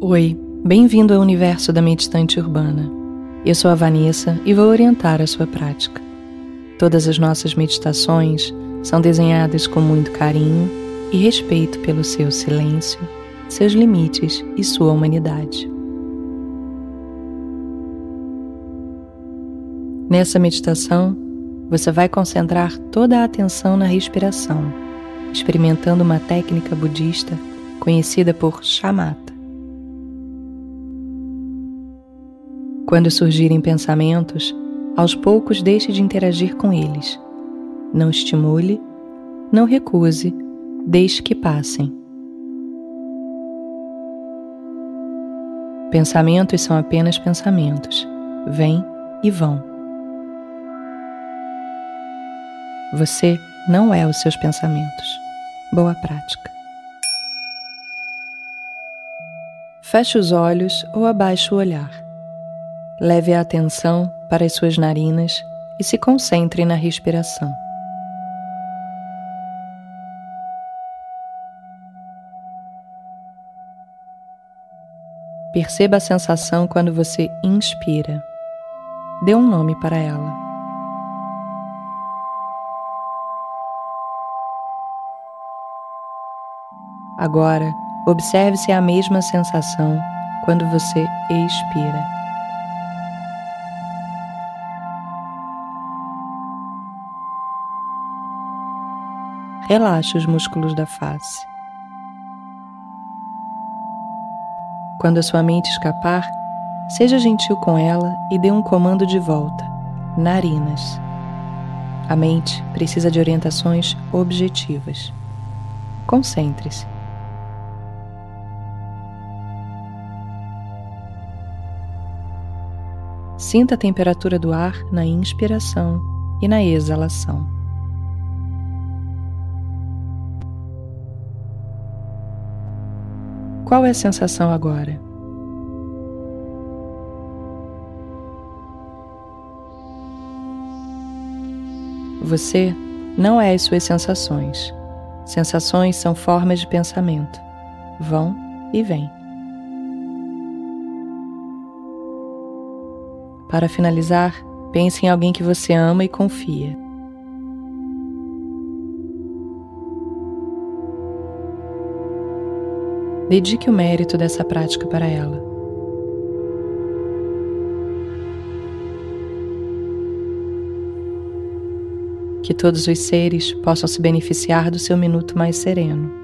Oi, bem-vindo ao universo da meditante urbana. Eu sou a Vanessa e vou orientar a sua prática. Todas as nossas meditações são desenhadas com muito carinho e respeito pelo seu silêncio, seus limites e sua humanidade. Nessa meditação, você vai concentrar toda a atenção na respiração, experimentando uma técnica budista conhecida por shamatha. Quando surgirem pensamentos, aos poucos deixe de interagir com eles. Não estimule, não recuse, deixe que passem. Pensamentos são apenas pensamentos, vêm e vão. Você não é os seus pensamentos. Boa prática. Feche os olhos ou abaixe o olhar. Leve a atenção para as suas narinas e se concentre na respiração. Perceba a sensação quando você inspira. Dê um nome para ela. Agora, observe se é a mesma sensação quando você expira. Relaxe os músculos da face. Quando a sua mente escapar, seja gentil com ela e dê um comando de volta. Narinas. A mente precisa de orientações objetivas. Concentre-se. Sinta a temperatura do ar na inspiração e na exalação. Qual é a sensação agora? Você não é as suas sensações. Sensações são formas de pensamento. Vão e vêm. Para finalizar, pense em alguém que você ama e confia. Dedique o mérito dessa prática para ela. Que todos os seres possam se beneficiar do seu minuto mais sereno.